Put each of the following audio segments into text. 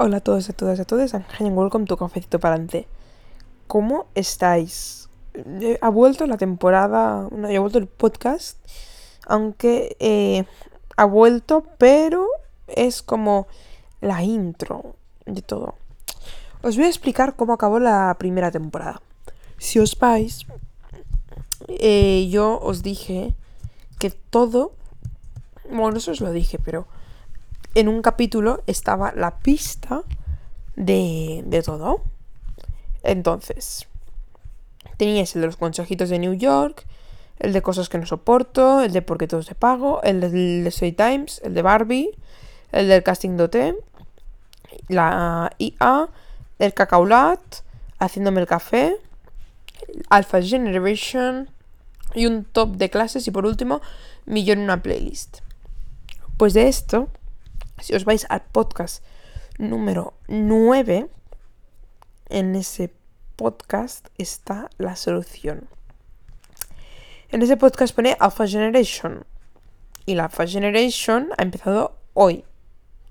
Hola a todos, a todas, a todos, and welcome to Cafecito Palante. ¿Cómo estáis? Eh, ha vuelto la temporada, no, ha vuelto el podcast, aunque eh, ha vuelto, pero es como la intro de todo. Os voy a explicar cómo acabó la primera temporada. Si os vais, eh, yo os dije que todo, bueno, eso os lo dije, pero en un capítulo estaba la pista de, de todo. Entonces, teníais el de los consejitos de New York, el de cosas que no soporto, el de por qué todo se pago, el de Soy Times, el de Barbie, el del casting dote, la IA, el cacaulat, haciéndome el café, Alpha Generation y un top de clases y por último, millón en una playlist. Pues de esto si os vais al podcast número 9, en ese podcast está la solución. En ese podcast pone Alpha Generation. Y la Alpha Generation ha empezado hoy,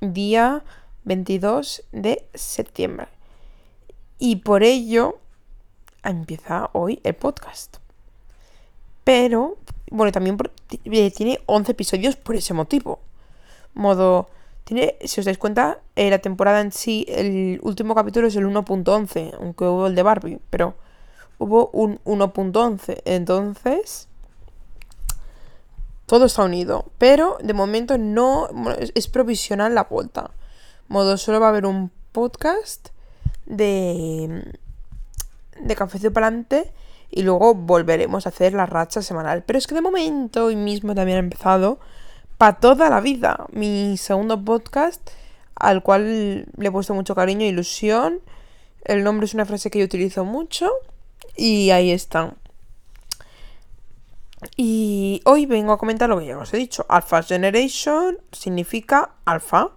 día 22 de septiembre. Y por ello empieza hoy el podcast. Pero, bueno, también eh, tiene 11 episodios por ese motivo. Modo, tiene, si os dais cuenta, eh, la temporada en sí, el último capítulo es el 1.11, aunque hubo el de Barbie, pero hubo un 1.11. Entonces, todo está unido. Pero de momento no es, provisional la vuelta. Modo, solo va a haber un podcast de, de Cafecito para adelante y luego volveremos a hacer la racha semanal. Pero es que de momento, hoy mismo también ha empezado para toda la vida. Mi segundo podcast, al cual le he puesto mucho cariño e ilusión. El nombre es una frase que yo utilizo mucho. Y ahí está. Y hoy vengo a comentar lo que ya os he dicho. Alpha Generation significa alfa.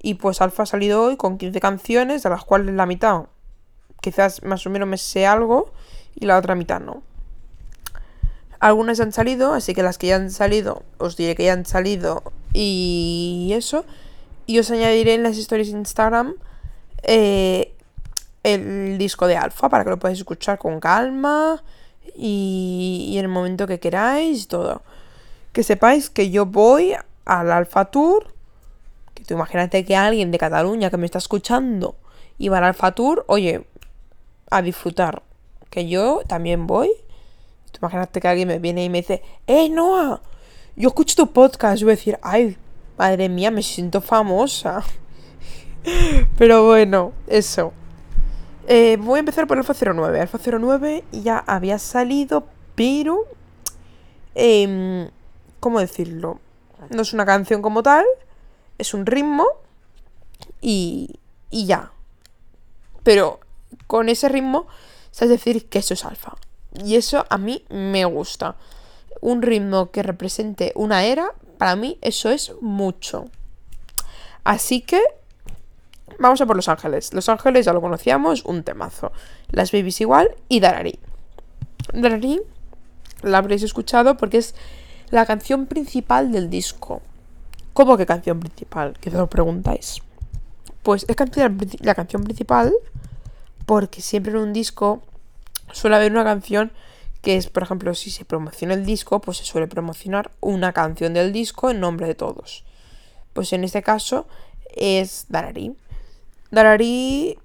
Y pues alfa ha salido hoy con 15 canciones, de las cuales la mitad quizás más o menos me sé algo y la otra mitad no. Algunas han salido, así que las que ya han salido, os diré que ya han salido y eso. Y os añadiré en las historias de Instagram eh, el disco de Alfa para que lo podáis escuchar con calma y, en el momento que queráis todo. Que sepáis que yo voy al Alfa Tour. Que tú imagínate que alguien de Cataluña que me está escuchando y va al Alfa Tour, oye, a disfrutar. Que yo también voy imagínate que alguien me viene y me dice, ¡Eh, Noah! Yo escucho tu podcast. Yo voy a decir, ¡ay, madre mía, me siento famosa! Pero bueno, eso. Eh, voy a empezar por Alfa 09. Alfa 09 ya había salido, pero... Eh, ¿Cómo decirlo? No es una canción como tal, es un ritmo y, y ya. Pero con ese ritmo, sabes decir que eso es alfa. Y eso a mí me gusta. Un ritmo que represente una era, para mí eso es mucho. Así que vamos a por Los Ángeles. Los Ángeles ya lo conocíamos, un temazo. Las Babies igual y Darari. Darari la habréis escuchado porque es la canción principal del disco. ¿Cómo que canción principal? Que os preguntáis. Pues es la canción principal porque siempre en un disco suele haber una canción que es, por ejemplo, si se promociona el disco, pues se suele promocionar una canción del disco en nombre de todos. Pues en este caso es Darari. Darari,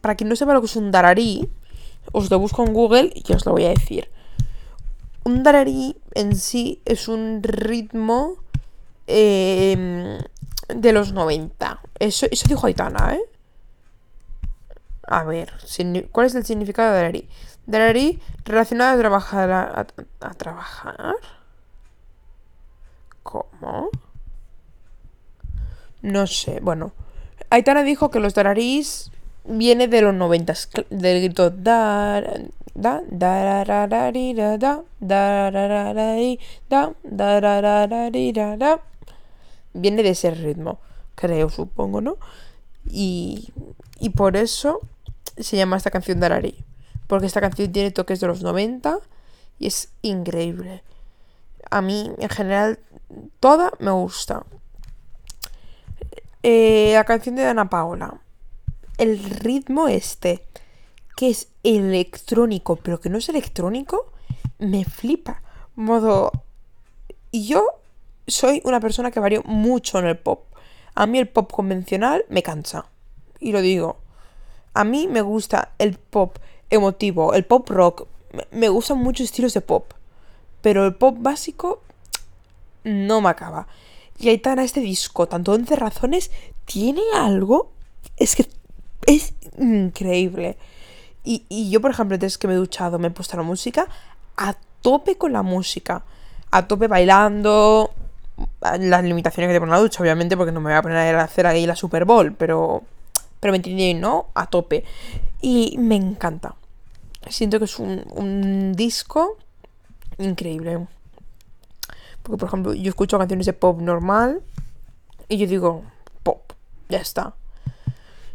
para quien no sepa lo que es un Darari, os lo busco en Google y os lo voy a decir. Un Darari en sí es un ritmo em, de los 90. Eso, eso dijo Aitana, ¿eh? A ver, ¿cuál es el significado de Darari? Darari relacionado a trabajar. A, trabajar. ¿Cómo? No sé, bueno. Aitana dijo que los dararís viene de los noventas. Del grito. Da, da, da, da, Viene de ese ritmo, creo, supongo, ¿no? Y, y por eso se llama esta canción Darari porque esta canción tiene toques de los 90 y es increíble. A mí, en general, toda me gusta. Eh, la canción de Ana Paola. el ritmo este, que es electrónico, pero que no es electrónico, me flipa. Modo... Y yo soy una persona que varío mucho en el pop. A mí el pop convencional me cansa. Y lo digo. A mí me gusta el pop emotivo, el pop rock. Me gustan muchos estilos de pop. Pero el pop básico no me acaba. Y está este disco, tanto 11 razones, tiene algo. Es que es increíble. Y, yo, por ejemplo, desde que me he duchado, me he puesto la música a tope con la música. A tope bailando. Las limitaciones que te pone la ducha, obviamente, porque no me voy a poner a hacer ahí la Super Bowl, pero. Pero me entiendes, ¿no? A tope. Y me encanta. Siento que es un, un disco increíble. Porque, por ejemplo, yo escucho canciones de pop normal y yo digo, pop, ya está.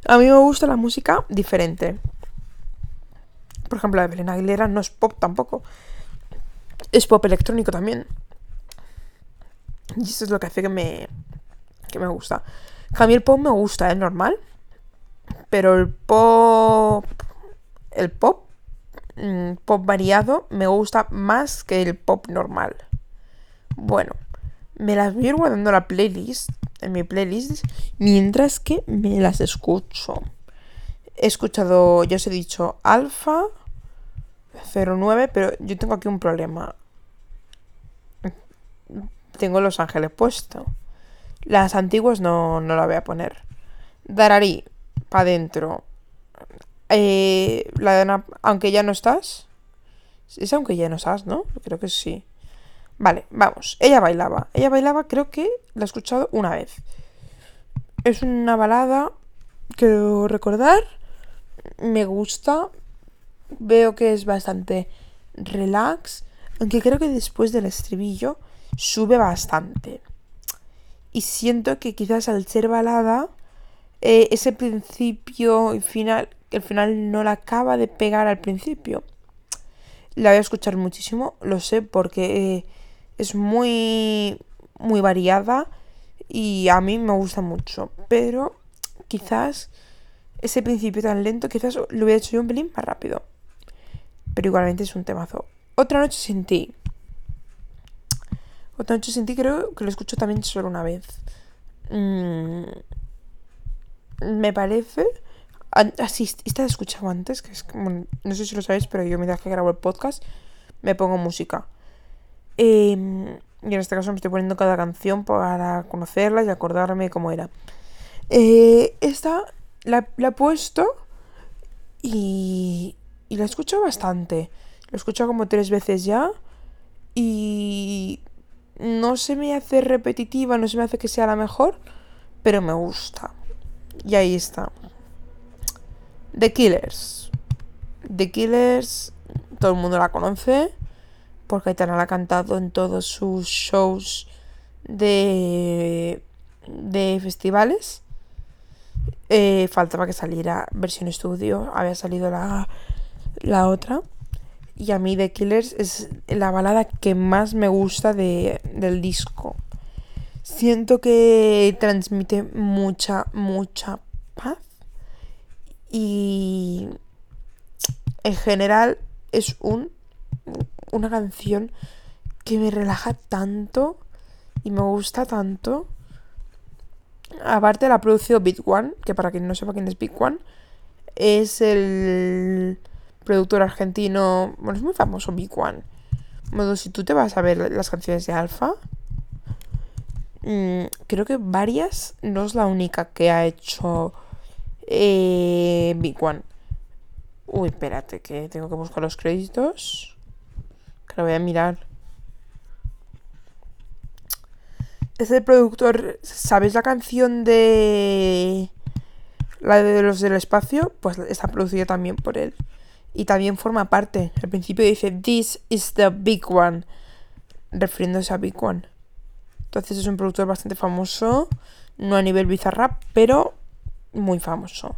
A mí me gusta la música diferente. Por ejemplo, la de Belén Aguilera no es pop tampoco. Es pop electrónico también. Y eso es lo que hace que me, que me gusta. A mí el pop me gusta, es normal. Pero el pop... El pop... Mm, pop variado me gusta más que el pop normal. Bueno, me las voy a ir guardando la playlist, en mi playlist, mientras que me las escucho. He escuchado, ya os he dicho, Alfa 09, pero yo tengo aquí un problema. Tengo Los Ángeles puesto. Las antiguas no, no la voy a poner. Darari, para adentro. Eh, la de Aunque ya no estás. Es aunque ya no estás, ¿no? Creo que sí. Vale, vamos. Ella bailaba. Ella bailaba, creo que la he escuchado una vez. Es una balada, quiero recordar. Me gusta. Veo que es bastante relax. Aunque creo que después del estribillo sube bastante. Y siento que quizás al ser balada, eh, ese principio y final, el final no la acaba de pegar al principio. La voy a escuchar muchísimo, lo sé, porque eh, es muy, muy variada y a mí me gusta mucho. Pero quizás ese principio tan lento, quizás lo hubiera hecho yo un pelín más rápido. Pero igualmente es un temazo. Otra noche sin ti. Otra noche sin ti creo que lo escucho también solo una vez. Mm, me parece... Así, esta he escuchado antes, que es no sé si lo sabéis, pero yo mientras que grabo el podcast me pongo música. Em, y en este caso me estoy poniendo cada canción para conocerla y acordarme cómo era. Eh, esta la, he puesto y, y la escucho bastante. La he escuchado como tres veces ya y no se me hace repetitiva, no se me hace que sea la mejor, pero me gusta. Y ahí está. The Killers. The Killers, todo el mundo la conoce porque Aitana la ha cantado en todos sus shows de, de festivales. Eh, faltaba que saliera versión estudio, había salido la, la otra. Y a mí The Killers es la balada que más me gusta de, del disco. Siento que transmite mucha, mucha. Y en general es un una canción que me relaja tanto y me gusta tanto. Aparte la ha producido Big One, que para quien no sepa quién es Big One, es el productor argentino, bueno, es muy famoso Big One. Modo, si tú te vas a ver las canciones de Alfa, mm, creo que varias, no es la única que ha hecho eh, Big One. Uy, espérate, que tengo que buscar los créditos lo voy a mirar. Es el productor. ¿Sabéis la canción de. La de los del espacio? Pues está producida también por él. Y también forma parte. Al principio dice: This is the big one. Refiriéndose a Big One. Entonces es un productor bastante famoso. No a nivel bizarrap, pero muy famoso.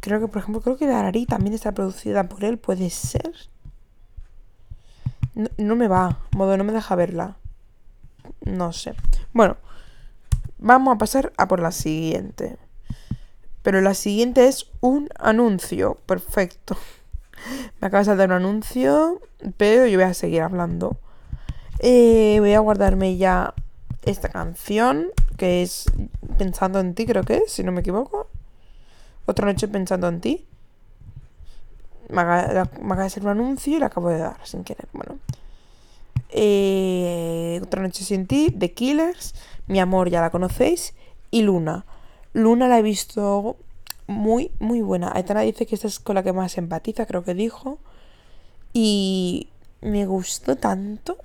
Creo que, por ejemplo, creo que Darari también está producida por él. Puede ser. No, me va, modo no me deja verla. No sé. Bueno, vamos a pasar a por la siguiente. Pero la siguiente es un anuncio. Perfecto. Me acabas de dar un anuncio, pero yo voy a seguir hablando. Eh, voy a guardarme ya esta canción, que es Pensando en ti, creo que es, si no me equivoco. Otra noche pensando en ti. Me acaba, ser un anuncio y la acabo de dar sin querer. Bueno. Eh, otra noche sin ti, The Killers. Mi amor, ya la conocéis. Y Luna. Luna la he visto muy, muy buena. Aitana dice que esta es con la que más empatiza, creo que dijo. Y me gustó tanto.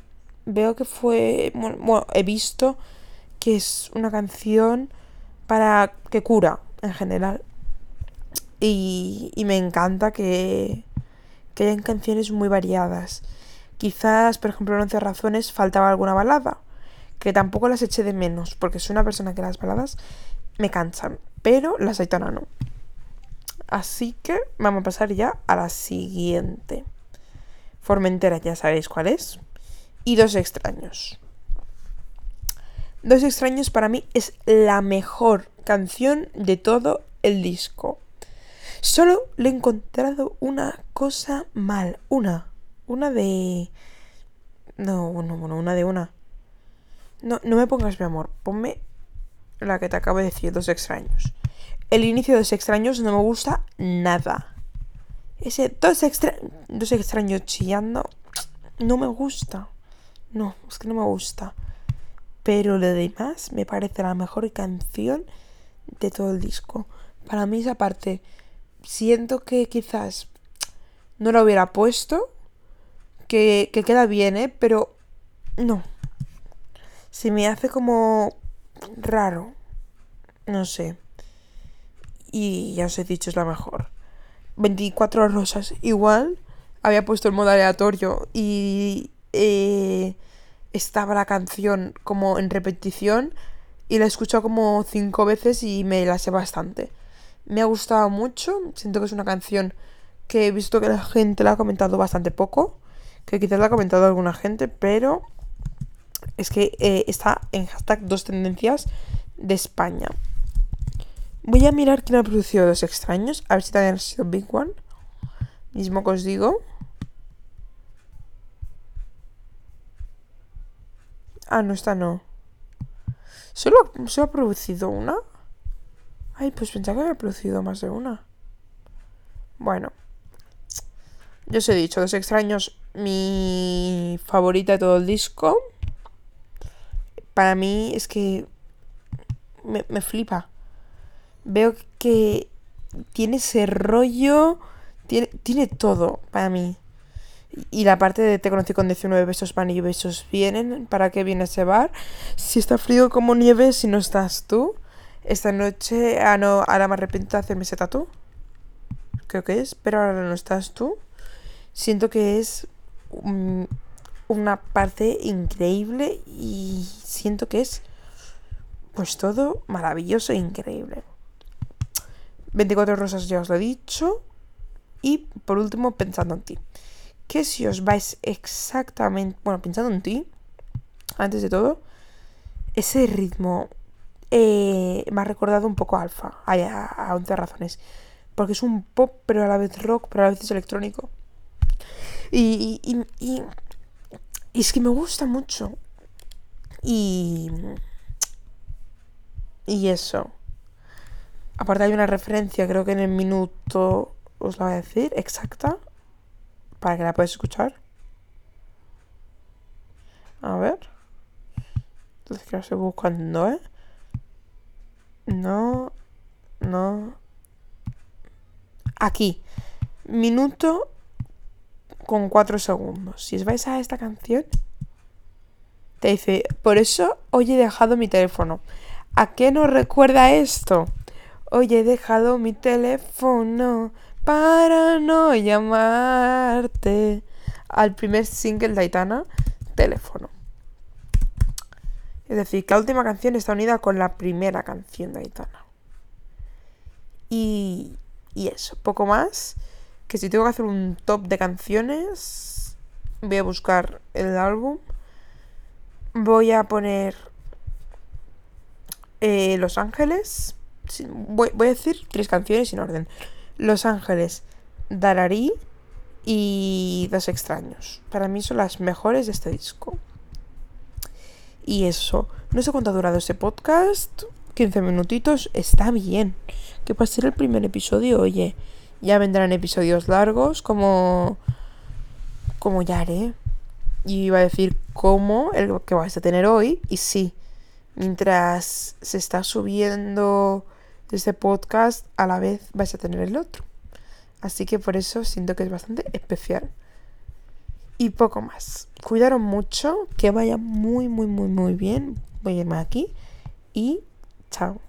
Veo que fue. Bueno, he visto que es una canción para que cura en general. Y, y me encanta que, que hayan canciones muy variadas. Quizás, por ejemplo, en 11 razones faltaba alguna balada, que tampoco las eché de menos, porque soy una persona que las baladas me cansan, pero las Aitana no. Así que vamos a pasar ya a la siguiente. Formentera, ya sabéis cuál es. Y Dos extraños. Dos extraños para mí es la mejor canción de todo el disco. Solo le he encontrado una cosa mal. Una. Una de... No, bueno, bueno, una de una. No, no me pongas mi amor. Ponme la que te acabo de decir, Dos extraños. El inicio de Dos extraños no me gusta nada. Ese dos, extra... dos extraños chillando no me gusta. No, es que no me gusta. Pero lo demás me parece la mejor canción de todo el disco. Para mí esa parte siento que quizás no la hubiera puesto. Que, que queda bien, ¿eh? Pero no. Se me hace como raro. No sé. Y ya os he dicho, es la mejor. 24 rosas. Igual había puesto el modo aleatorio y eh, estaba la canción como en repetición y la he escuchado como cinco veces y me la sé bastante. Me ha gustado mucho, siento que es una canción que he visto que la gente la ha comentado bastante poco, que quizás la ha comentado alguna gente, pero es que eh, está en hashtag dos tendencias de España. Voy a mirar quién ha producido Dos Extraños, a ver si también ha sido Big One. Mismo que os digo. Ah, no, esta no. ¿Solo, ¿Solo ha producido una? Ay, pues pensaba que había producido más de una. Bueno. Yo os he dicho, Dos Extraños, mi favorita de todo el disco. Para mí es que me, me flipa. Veo que tiene ese rollo, tiene, tiene todo para mí. Y la parte de te conocí con 19 besos van y besos vienen. ¿Para qué viene ese bar? Si está frío como nieve, si no estás tú. Esta noche, ah no, ahora me arrepiento de hacerme ese tatu. Creo que es, pero ahora no estás tú. Siento que es una parte increíble y siento que es pues todo maravilloso e increíble. 24 rosas ya os lo he dicho. Y por último, pensando en ti que si os vais exactamente, bueno, pensando en ti, antes de todo, ese ritmo eh, me ha recordado un poco a Alfa, a, a 11 razones, porque es un pop, pero a la vez rock, pero a la vez es electrónico. Y, y, es que me gusta mucho. Y... Y eso. Aparte hay una referencia, creo que en el minuto os la voy a decir, exacta para que la puedas escuchar. A ver. Entonces que la estoy buscando, ¿eh? No, no. Aquí. Minuto con cuatro segundos. Si os vais a esta canción, te dice, por eso hoy he dejado mi teléfono. ¿A qué nos recuerda esto? Hoy he dejado mi teléfono para no llamarte al primer single de Aitana, Teléfono. Es decir, que la última canción está unida con la primera canción de Aitana. Y, y eso, poco más. Que si tengo que hacer un top de canciones, voy a buscar el álbum. Voy a poner eh, Los Ángeles. voy, voy a decir tres canciones sin orden. Los Ángeles, Darari y Dos Extraños. Para mí son las mejores de este disco. Y eso, no sé cuánto ha durado este podcast. 15 minutitos está bien. Que para ser el primer episodio, oye, ya vendrán episodios largos como como ya haré. Y iba a decir cómo el que vais a tener hoy. Y sí, mientras se está subiendo este podcast, a la vez vais a tener el otro. Así que por eso siento que es bastante especial. Y poco más. Cuidaron mucho, que vaya muy, muy, muy, muy bien. Voy a irme aquí y chao.